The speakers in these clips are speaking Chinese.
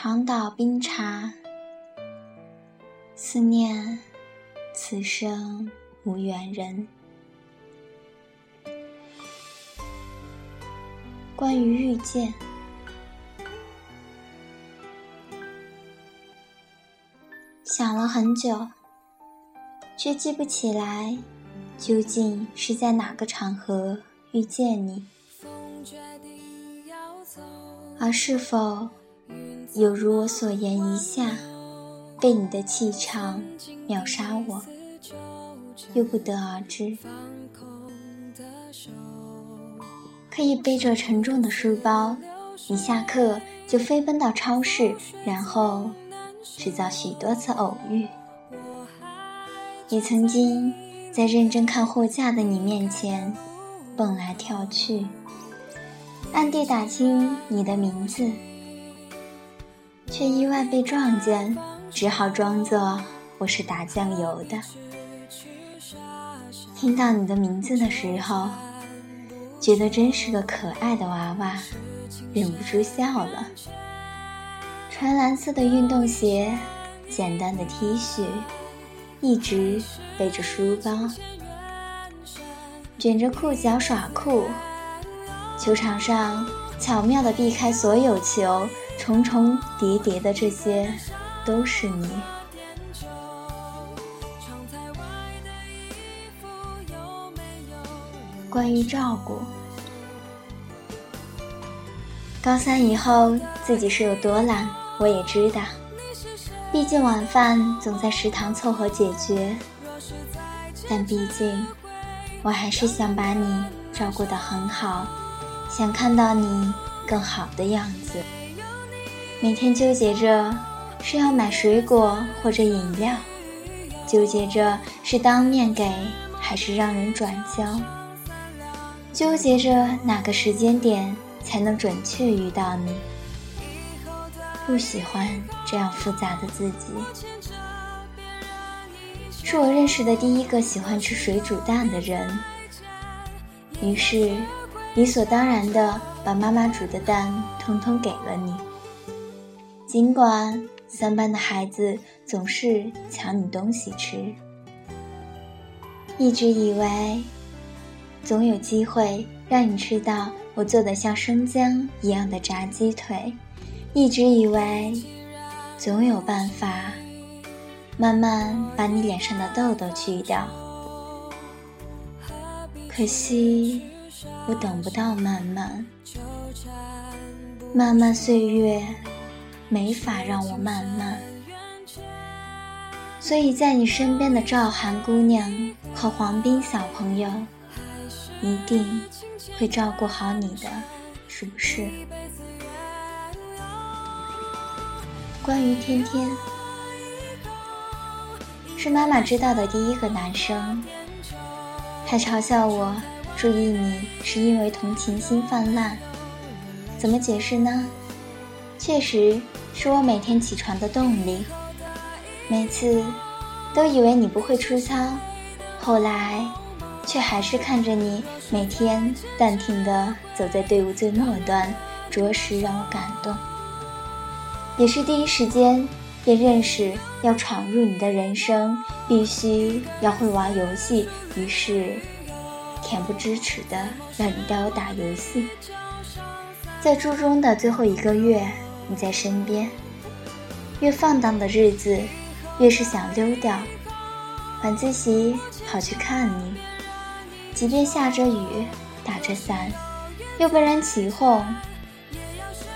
长岛冰茶，思念此生无缘人。关于遇见，想了很久，却记不起来究竟是在哪个场合遇见你，而是否？有如我所言，一下被你的气场秒杀我，又不得而知。可以背着沉重的书包，一下课就飞奔到超市，然后制造许多次偶遇。也曾经在认真看货架的你面前蹦来跳去，暗地打听你的名字。却意外被撞见，只好装作我是打酱油的。听到你的名字的时候，觉得真是个可爱的娃娃，忍不住笑了。穿蓝色的运动鞋，简单的 T 恤，一直背着书包，卷着裤脚耍酷。球场上巧妙地避开所有球。重重叠叠的这些，都是你。关于照顾，高三以后自己是有多懒，我也知道。毕竟晚饭总在食堂凑合解决，但毕竟我还是想把你照顾得很好，想看到你更好的样子。每天纠结着是要买水果或者饮料，纠结着是当面给还是让人转交，纠结着哪个时间点才能准确遇到你。不喜欢这样复杂的自己，是我认识的第一个喜欢吃水煮蛋的人，于是理所当然的把妈妈煮的蛋通通给了你。尽管三班的孩子总是抢你东西吃，一直以为总有机会让你吃到我做的像生姜一样的炸鸡腿，一直以为总有办法慢慢把你脸上的痘痘去掉。可惜我等不到慢慢，漫漫岁月。没法让我慢慢，所以在你身边的赵涵姑娘和黄斌小朋友，一定会照顾好你的，是不是？关于天天，是妈妈知道的第一个男生，还嘲笑我注意你是因为同情心泛滥，怎么解释呢？确实。是我每天起床的动力。每次都以为你不会出操，后来却还是看着你每天淡定的走在队伍最末端，着实让我感动。也是第一时间便认识要闯入你的人生，必须要会玩游戏，于是恬不知耻的让你带我打游戏。在初中的最后一个月。你在身边，越放荡的日子，越是想溜掉。晚自习跑去看你，即便下着雨，打着伞，又被人起哄，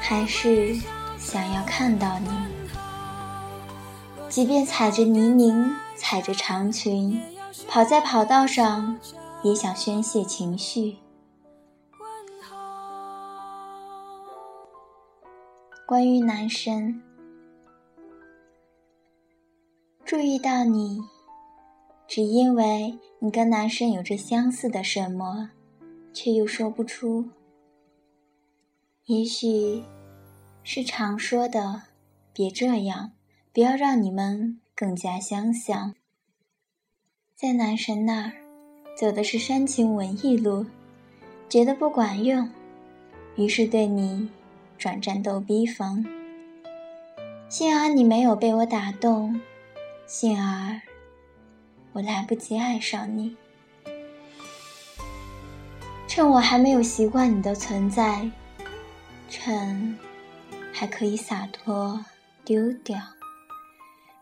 还是想要看到你。即便踩着泥泞，踩着长裙，跑在跑道上，也想宣泄情绪。关于男神，注意到你，只因为你跟男神有着相似的什么，却又说不出。也许是常说的“别这样”，不要让你们更加相像。在男神那儿走的是煽情文艺路，觉得不管用，于是对你。转战斗逼风，幸而你没有被我打动，幸而我来不及爱上你。趁我还没有习惯你的存在，趁还可以洒脱丢掉，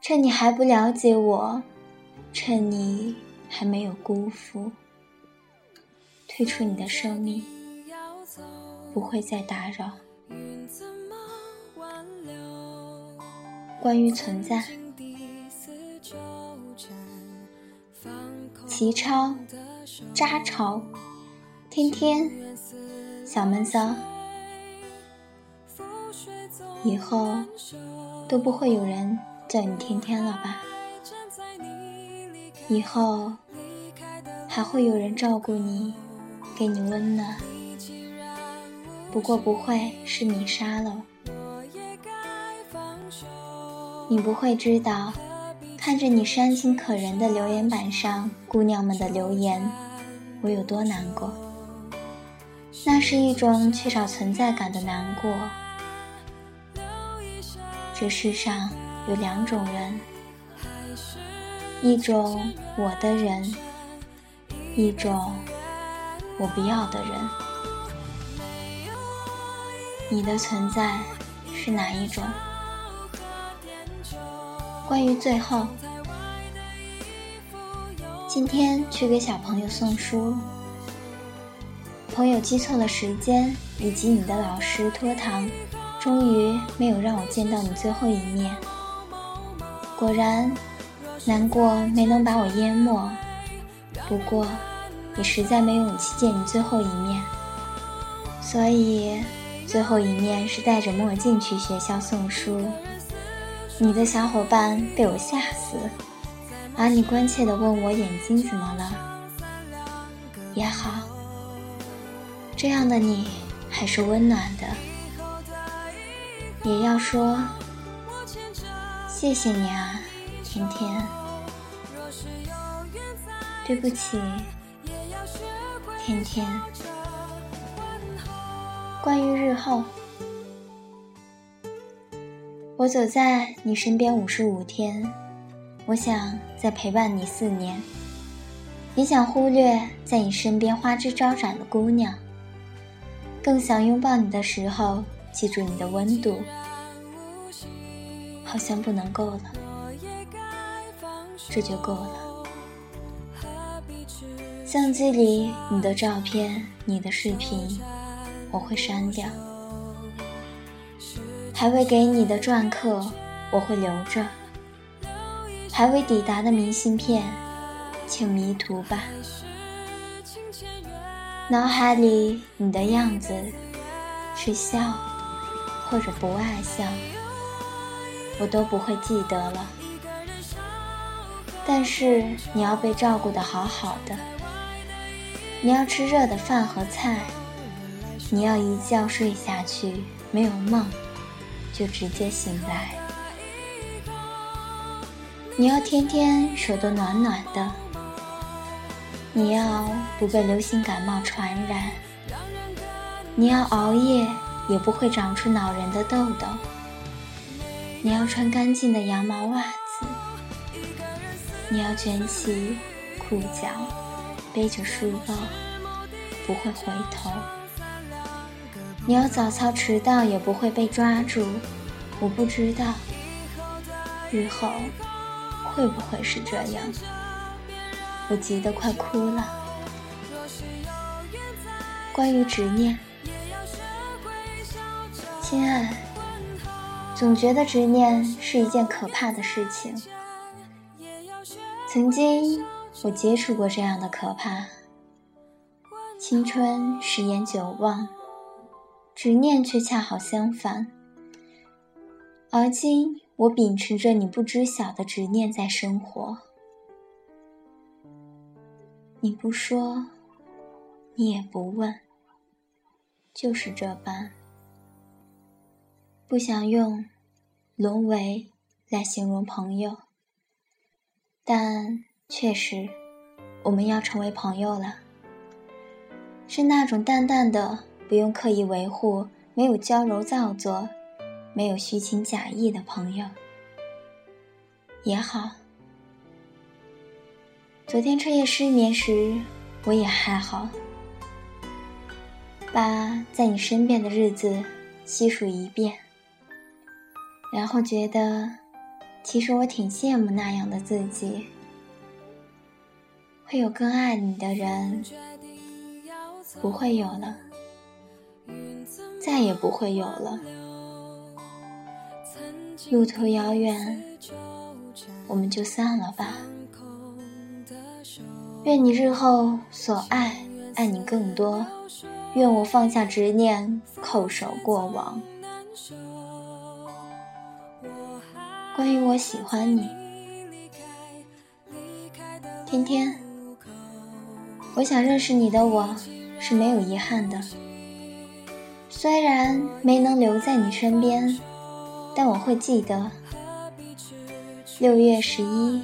趁你还不了解我，趁你还没有辜负，退出你的生命，不会再打扰。关于存在，齐超，渣潮。天天，小闷骚，以后都不会有人叫你天天了吧？以后还会有人照顾你，给你温暖，不过不会是你杀了。你不会知道，看着你煽情可人的留言板上姑娘们的留言，我有多难过。那是一种缺少存在感的难过。这世上有两种人，一种我的人，一种我不要的人。你的存在是哪一种？关于最后，今天去给小朋友送书。朋友记错了时间，以及你的老师拖堂，终于没有让我见到你最后一面。果然，难过没能把我淹没。不过，也实在没勇气见你最后一面，所以最后一面是戴着墨镜去学校送书。你的小伙伴被我吓死，而你关切地问我眼睛怎么了，也好。这样的你还是温暖的，也要说谢谢你啊，甜甜。对不起，甜甜。关于日后，我走在你身边五十五天，我想再陪伴你四年，也想忽略在你身边花枝招展的姑娘。更想拥抱你的时候，记住你的温度，好像不能够了，这就够了。相机里你的照片、你的视频，我会删掉；还未给你的篆刻，我会留着；还未抵达的明信片，请迷途吧。脑海里你的样子，是笑，或者不爱笑，我都不会记得了。但是你要被照顾的好好的，你要吃热的饭和菜，你要一觉睡下去没有梦，就直接醒来，你要天天手都暖暖的。你要不被流行感冒传染，你要熬夜也不会长出恼人的痘痘，你要穿干净的羊毛袜子，你要卷起裤脚，背着书包不会回头，你要早操迟到也不会被抓住，我不知道日后会不会是这样。我急得快哭了。关于执念，亲爱，总觉得执念是一件可怕的事情。曾经我接触过这样的可怕。青春十言久忘，执念却恰好相反。而今我秉持着你不知晓的执念在生活。你不说，你也不问，就是这般。不想用“沦为”来形容朋友，但确实，我们要成为朋友了。是那种淡淡的，不用刻意维护，没有娇柔造作，没有虚情假意的朋友也好。昨天彻夜失眠时，我也还好。把在你身边的日子细数一遍，然后觉得，其实我挺羡慕那样的自己，会有更爱你的人，不会有了，再也不会有了。路途遥远，我们就散了吧。愿你日后所爱，爱你更多。愿我放下执念，叩首过往。关于我喜欢你，天天，我想认识你的我是没有遗憾的。虽然没能留在你身边，但我会记得六月十一，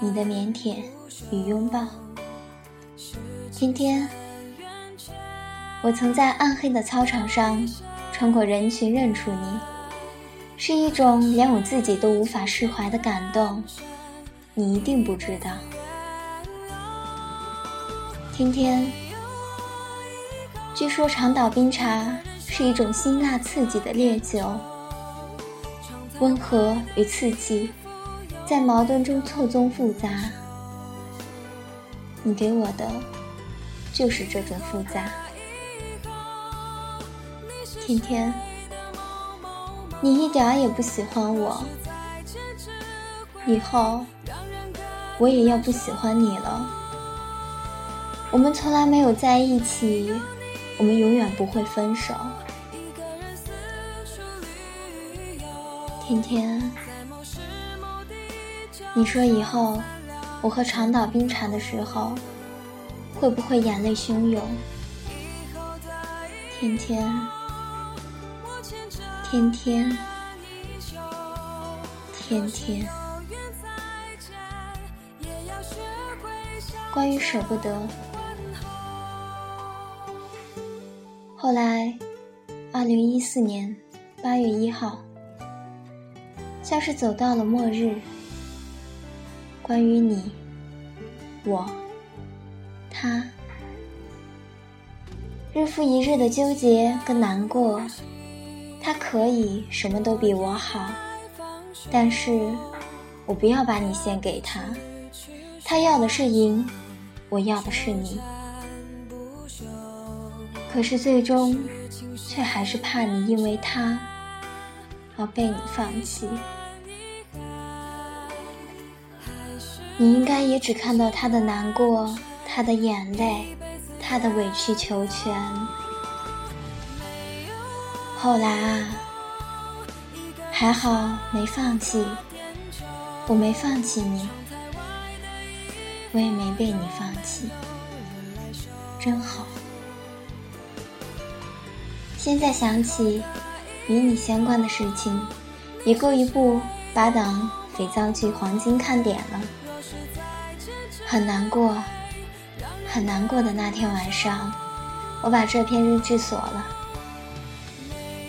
你的腼腆与拥抱，天天。我曾在暗黑的操场上，穿过人群认出你，是一种连我自己都无法释怀的感动，你一定不知道。天天，据说长岛冰茶是一种辛辣刺激的烈酒，温和与刺激，在矛盾中错综复杂。你给我的，就是这种复杂。天天，你一点也不喜欢我，以后我也要不喜欢你了。我们从来没有在一起，我们永远不会分手。天天，你说以后我和长岛冰茶的时候，会不会眼泪汹涌？天天。天天，天天。关于舍不得，后来，二零一四年八月一号，像是走到了末日。关于你，我，他，日复一日的纠结跟难过。他可以什么都比我好，但是我不要把你献给他。他要的是赢，我要的是你。可是最终，却还是怕你因为他而被你放弃。你应该也只看到他的难过，他的眼泪，他的委曲求全。后来啊，还好没放弃，我没放弃你，我也没被你放弃，真好。现在想起与你相关的事情，也够一部八档肥皂剧黄金看点了。很难过，很难过的那天晚上，我把这篇日志锁了。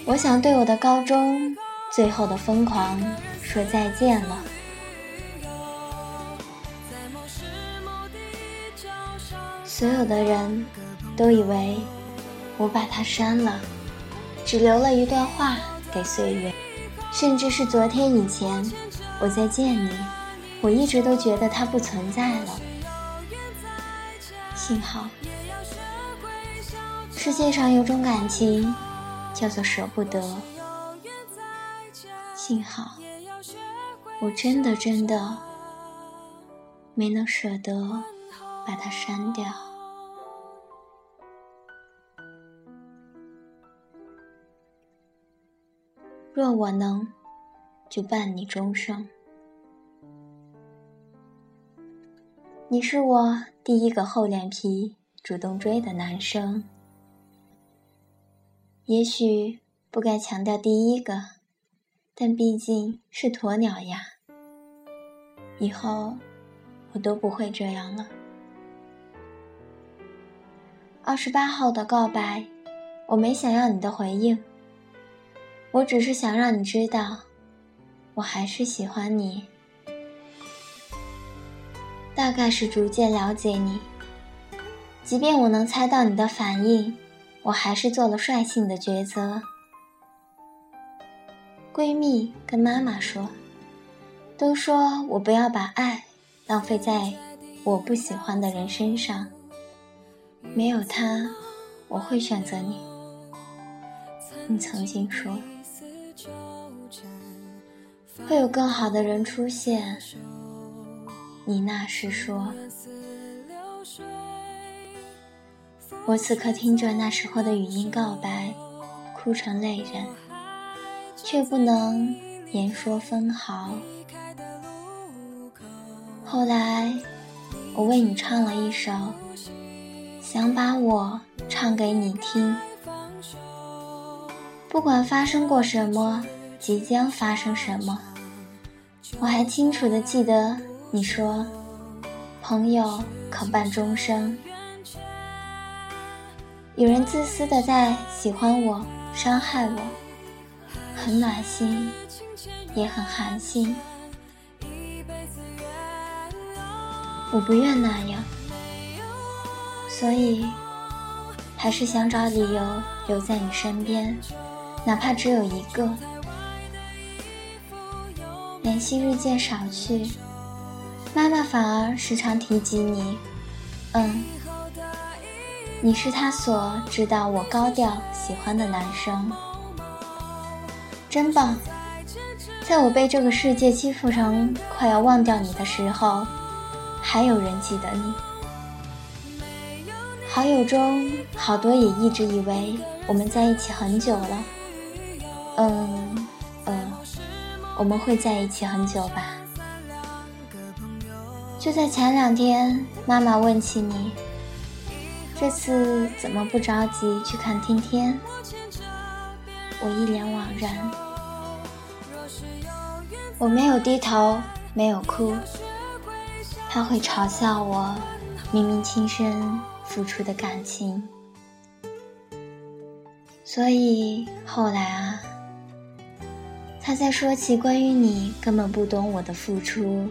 我想对我的高中最后的疯狂说再见了。所有的人都以为我把它删了，只留了一段话给岁月。甚至是昨天以前我在见你，我一直都觉得它不存在了。幸好，世界上有种感情。叫做舍不得，幸好我真的真的没能舍得把它删掉。若我能，就伴你终生。你是我第一个厚脸皮主动追的男生。也许不该强调第一个，但毕竟是鸵鸟呀。以后我都不会这样了。二十八号的告白，我没想要你的回应，我只是想让你知道，我还是喜欢你。大概是逐渐了解你，即便我能猜到你的反应，我还是做了率性的抉择。闺蜜跟妈妈说，都说我不要把爱浪费在我不喜欢的人身上。没有他，我会选择你。你曾经说，会有更好的人出现。你那时说，我此刻听着那时候的语音告白，哭成泪人，却不能言说分毫。后来，我为你唱了一首，想把我唱给你听。不管发生过什么，即将发生什么，我还清楚的记得。你说，朋友可伴终生。有人自私的在喜欢我，伤害我，很暖心，也很寒心。我不愿那样，所以还是想找理由留在你身边，哪怕只有一个。联系日渐少去。妈妈反而时常提及你，嗯，你是她所知道我高调喜欢的男生，真棒！在我被这个世界欺负成快要忘掉你的时候，还有人记得你。好友中好多也一直以为我们在一起很久了，嗯，我们会在一起很久吧。就在前两天，妈妈问起你，这次怎么不着急去看天天？我一脸惘然，我没有低头，没有哭。他会嘲笑我，明明亲身付出的感情。所以后来啊，他在说起关于你根本不懂我的付出。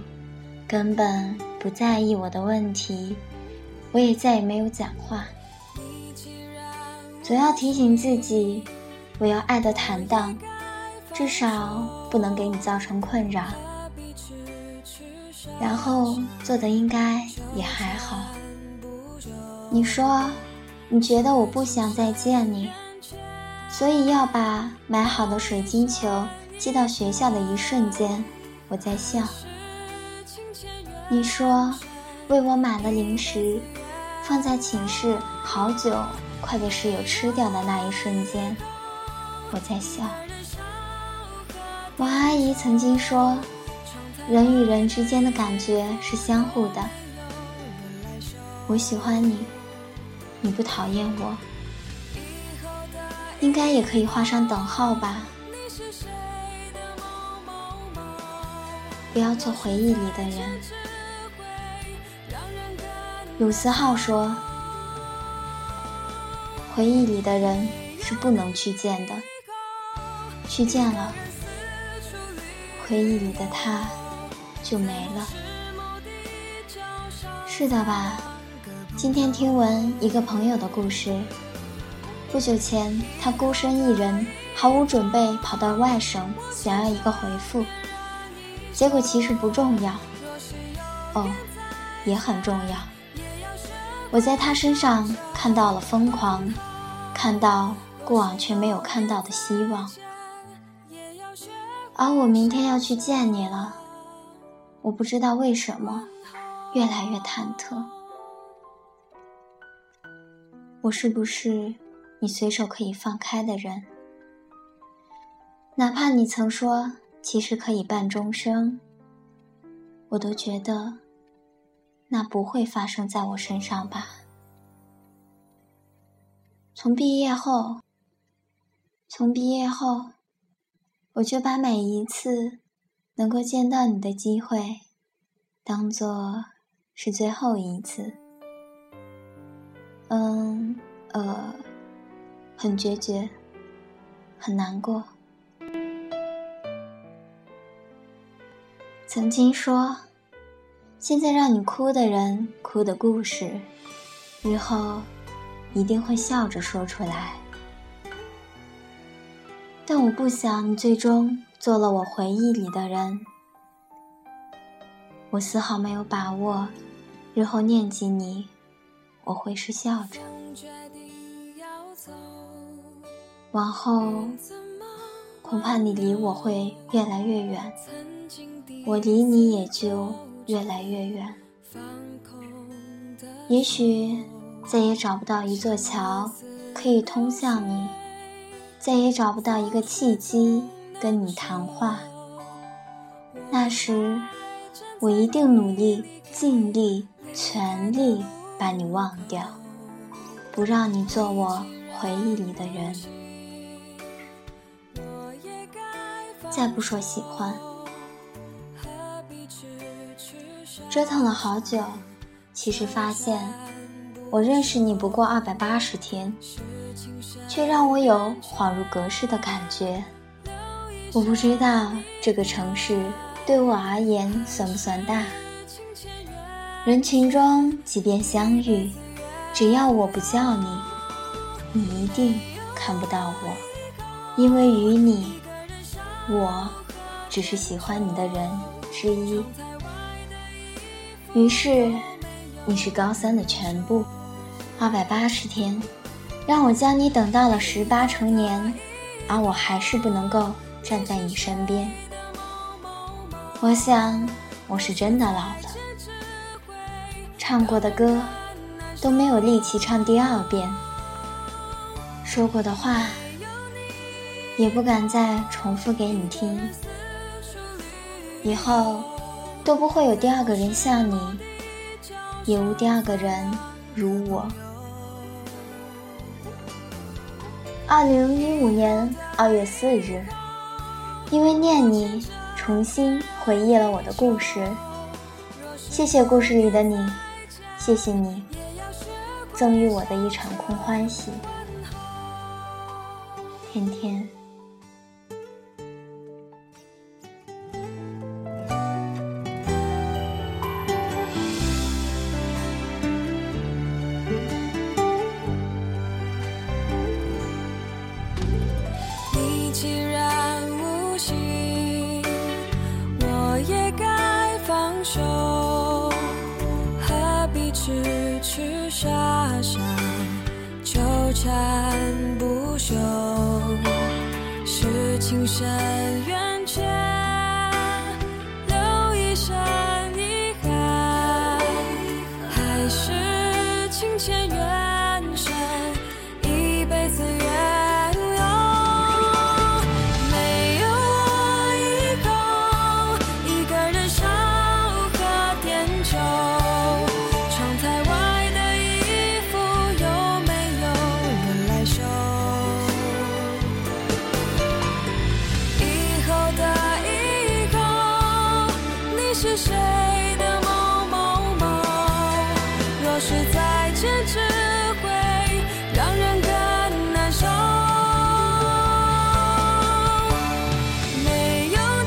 根本不在意我的问题，我也再也没有讲话。总要提醒自己，我要爱的坦荡，至少不能给你造成困扰。然后做的应该也还好。你说，你觉得我不想再见你，所以要把买好的水晶球寄到学校的一瞬间，我在笑。你说，为我买了零食，放在寝室好久，快被室友吃掉的那一瞬间，我在笑。王阿姨曾经说，人与人之间的感觉是相互的。我喜欢你，你不讨厌我，应该也可以画上等号吧？不要做回忆里的人。鲁思浩说：“回忆里的人是不能去见的，去见了，回忆里的他就没了。”是的吧？今天听闻一个朋友的故事。不久前，他孤身一人，毫无准备跑到外省，想要一个回复。结果其实不重要，哦，也很重要。我在他身上看到了疯狂，看到过往却没有看到的希望。而我明天要去见你了，我不知道为什么，越来越忐忑。我是不是你随手可以放开的人？哪怕你曾说其实可以伴终生，我都觉得。那不会发生在我身上吧？从毕业后，从毕业后，我就把每一次能够见到你的机会，当做是最后一次。嗯，呃，很决绝，很难过，曾经说，现在让你哭的人哭的故事，日后一定会笑着说出来。但我不想你最终做了我回忆里的人。我丝毫没有把握，日后念及你，我会是笑着。往后，恐怕你离我会越来越远，我离你也就越来越远。也许再也找不到一座桥可以通向你。再也找不到一个契机跟你谈话。那时，我一定努力、尽力、全力把你忘掉，不让你做我回忆里的人。再不说喜欢，折腾了好久，其实发现，我认识你不过二百八十天。却让我有恍如隔世的感觉。我不知道这个城市对我而言算不算大。人群中即便相遇，只要我不叫你，你一定看不到我，因为与你，我只是喜欢你的人之一。于是，你是高三的全部，二百八十天。让我将你等到了十八成年，而我还是不能够站在你身边。我想，我是真的老了，唱过的歌都没有力气唱第二遍，说过的话也不敢再重复给你听。以后都不会有第二个人像你，也无第二个人如我。二零一五年二月四日，因为念你，重新回忆了我的故事。谢谢故事里的你，谢谢你赠予我的一场空欢喜。天天。